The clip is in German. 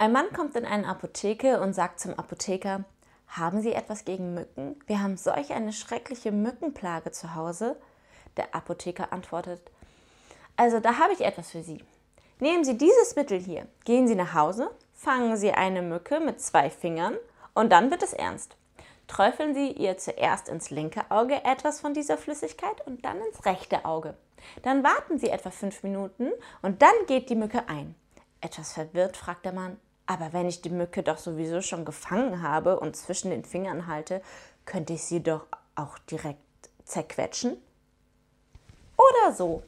Ein Mann kommt in eine Apotheke und sagt zum Apotheker, haben Sie etwas gegen Mücken? Wir haben solch eine schreckliche Mückenplage zu Hause. Der Apotheker antwortet, also da habe ich etwas für Sie. Nehmen Sie dieses Mittel hier, gehen Sie nach Hause, fangen Sie eine Mücke mit zwei Fingern und dann wird es ernst. Träufeln Sie ihr zuerst ins linke Auge etwas von dieser Flüssigkeit und dann ins rechte Auge. Dann warten Sie etwa fünf Minuten und dann geht die Mücke ein. Etwas verwirrt fragt der Mann, aber wenn ich die Mücke doch sowieso schon gefangen habe und zwischen den Fingern halte, könnte ich sie doch auch direkt zerquetschen? Oder so.